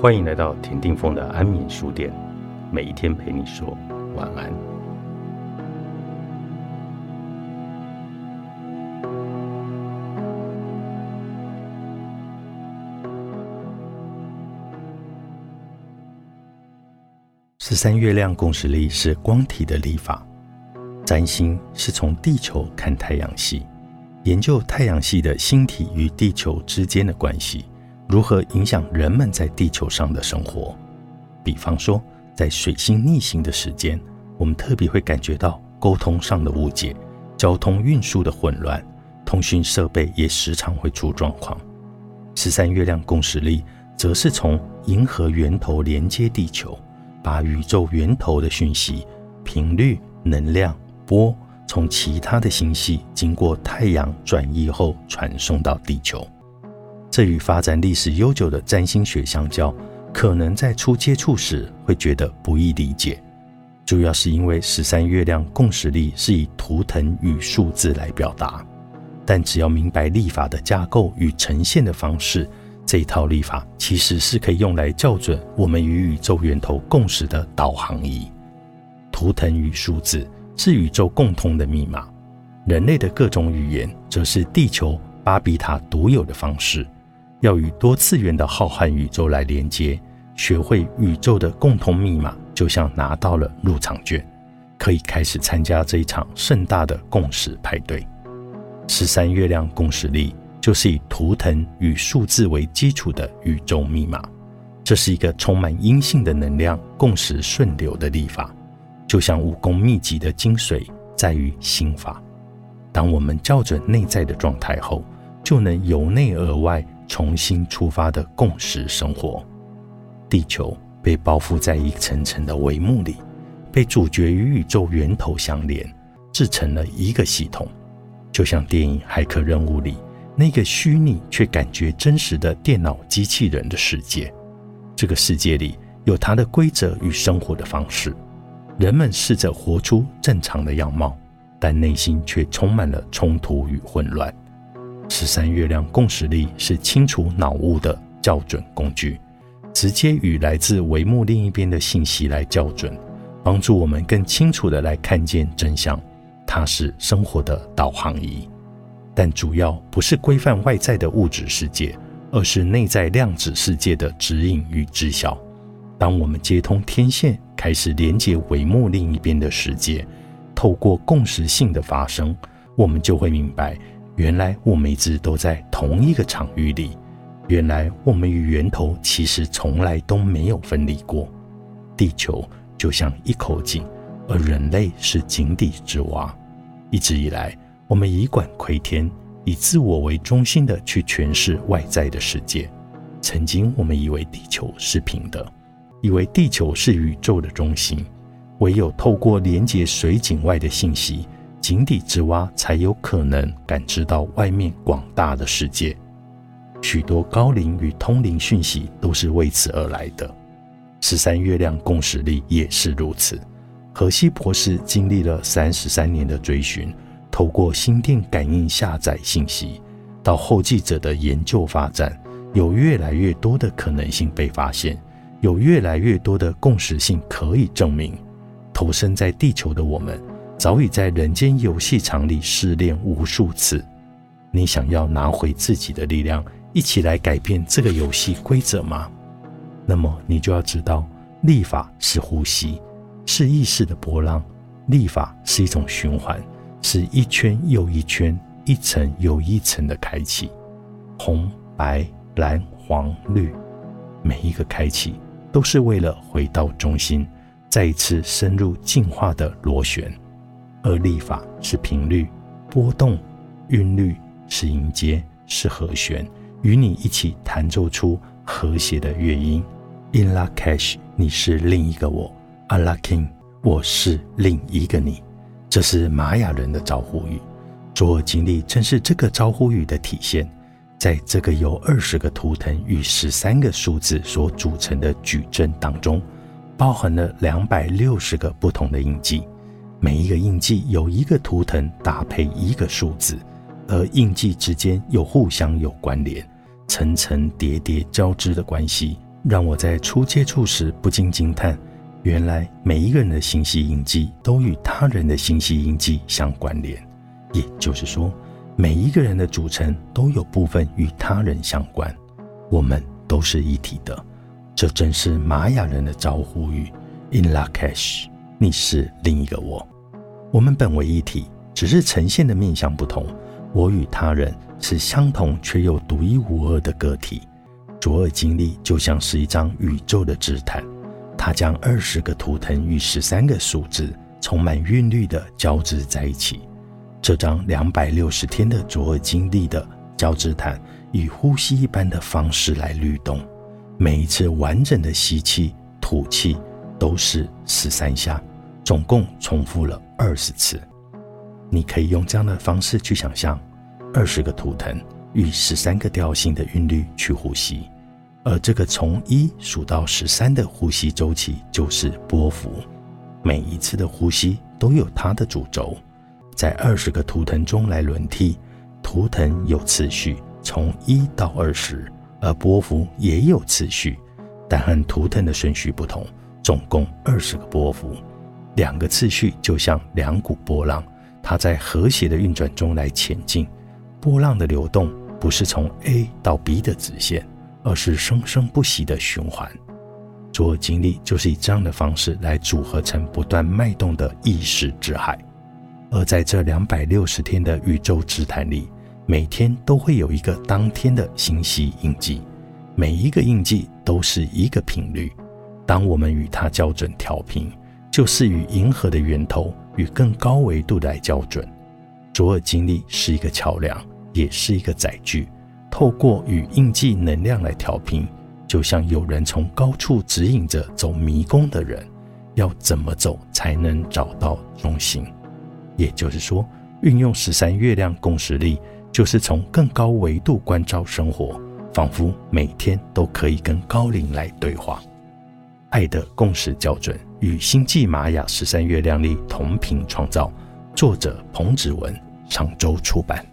欢迎来到田定峰的安眠书店，每一天陪你说晚安。十三月亮共识力是光体的历法，占星是从地球看太阳系，研究太阳系的星体与地球之间的关系。如何影响人们在地球上的生活？比方说，在水星逆行的时间，我们特别会感觉到沟通上的误解、交通运输的混乱、通讯设备也时常会出状况。十三月亮共识力则是从银河源头连接地球，把宇宙源头的讯息、频率、能量波从其他的星系经过太阳转移后传送到地球。这与发展历史悠久的占星学相较，可能在初接触时会觉得不易理解。主要是因为十三月亮共识力是以图腾与数字来表达，但只要明白历法的架构与呈现的方式，这一套历法其实是可以用来校准我们与宇宙源头共识的导航仪。图腾与数字是宇宙共通的密码，人类的各种语言则是地球巴比塔独有的方式。要与多次元的浩瀚宇宙来连接，学会宇宙的共同密码，就像拿到了入场券，可以开始参加这一场盛大的共识派对。十三月亮共识力就是以图腾与数字为基础的宇宙密码，这是一个充满阴性的能量共识顺流的历法，就像武功秘籍的精髓在于心法。当我们校准内在的状态后，就能由内而外。重新出发的共识生活，地球被包覆在一层层的帷幕里，被主角与宇宙源头相连，制成了一个系统，就像电影《骇客任务》里那个虚拟却感觉真实的电脑机器人的世界。这个世界里有它的规则与生活的方式，人们试着活出正常的样貌，但内心却充满了冲突与混乱。十三月亮共识力是清除脑雾的校准工具，直接与来自帷幕另一边的信息来校准，帮助我们更清楚的来看见真相。它是生活的导航仪，但主要不是规范外在的物质世界，而是内在量子世界的指引与知晓。当我们接通天线，开始连接帷幕另一边的世界，透过共识性的发生，我们就会明白。原来我们一直都在同一个场域里，原来我们与源头其实从来都没有分离过。地球就像一口井，而人类是井底之蛙。一直以来，我们以管窥天，以自我为中心的去诠释外在的世界。曾经，我们以为地球是平的，以为地球是宇宙的中心，唯有透过连接水井外的信息。井底之蛙才有可能感知到外面广大的世界，许多高龄与通灵讯息都是为此而来的。十三月亮共识力也是如此。荷西博士经历了三十三年的追寻，透过心电感应下载信息，到后继者的研究发展，有越来越多的可能性被发现，有越来越多的共识性可以证明，投身在地球的我们。早已在人间游戏场里试炼无数次。你想要拿回自己的力量，一起来改变这个游戏规则吗？那么你就要知道，立法是呼吸，是意识的波浪；立法是一种循环，是一圈又一圈、一层又一层的开启。红、白、蓝、黄、绿，每一个开启都是为了回到中心，再一次深入进化的螺旋。而立法是频率波动，韵律是音阶，是和弦，与你一起弹奏出和谐的乐音。In La Cash，你是另一个我；A La King，我是另一个你。这是玛雅人的招呼语。卓尔经历正是这个招呼语的体现。在这个由二十个图腾与十三个数字所组成的矩阵当中，包含了两百六十个不同的印记。每一个印记有一个图腾搭配一个数字，而印记之间又互相有关联，层层叠叠交织的关系，让我在初接触时不禁惊叹：原来每一个人的星系印记都与他人的星系印记相关联。也就是说，每一个人的组成都有部分与他人相关，我们都是一体的。这正是玛雅人的招呼语：In Lakash，你是另一个我。我们本为一体，只是呈现的面相不同。我与他人是相同却又独一无二的个体。卓尔经历就像是一张宇宙的纸毯，它将二十个图腾与十三个数字充满韵律的交织在一起。这张两百六十天的卓尔经历的交织毯，以呼吸一般的方式来律动。每一次完整的吸气、吐气都是十三下，总共重复了二十次。你可以用这样的方式去想象，二十个图腾与十三个调性的韵律去呼吸，而这个从一数到十三的呼吸周期就是波幅。每一次的呼吸都有它的主轴，在二十个图腾中来轮替，图腾有次序，从一到二十。而波幅也有次序，但和图腾的顺序不同。总共二十个波幅，两个次序就像两股波浪，它在和谐的运转中来前进。波浪的流动不是从 A 到 B 的直线，而是生生不息的循环。卓尔经历就是以这样的方式来组合成不断脉动的意识之海。而在这两百六十天的宇宙之坛里。每天都会有一个当天的星系印记，每一个印记都是一个频率。当我们与它校准调频，就是与银河的源头与更高维度来校准。卓尔经历是一个桥梁，也是一个载具。透过与印记能量来调频，就像有人从高处指引着走迷宫的人，要怎么走才能找到中心？也就是说，运用十三月亮共识力。就是从更高维度关照生活，仿佛每天都可以跟高龄来对话。爱的共识校准与星际玛雅十三月亮历同频创造，作者彭子文，上周出版。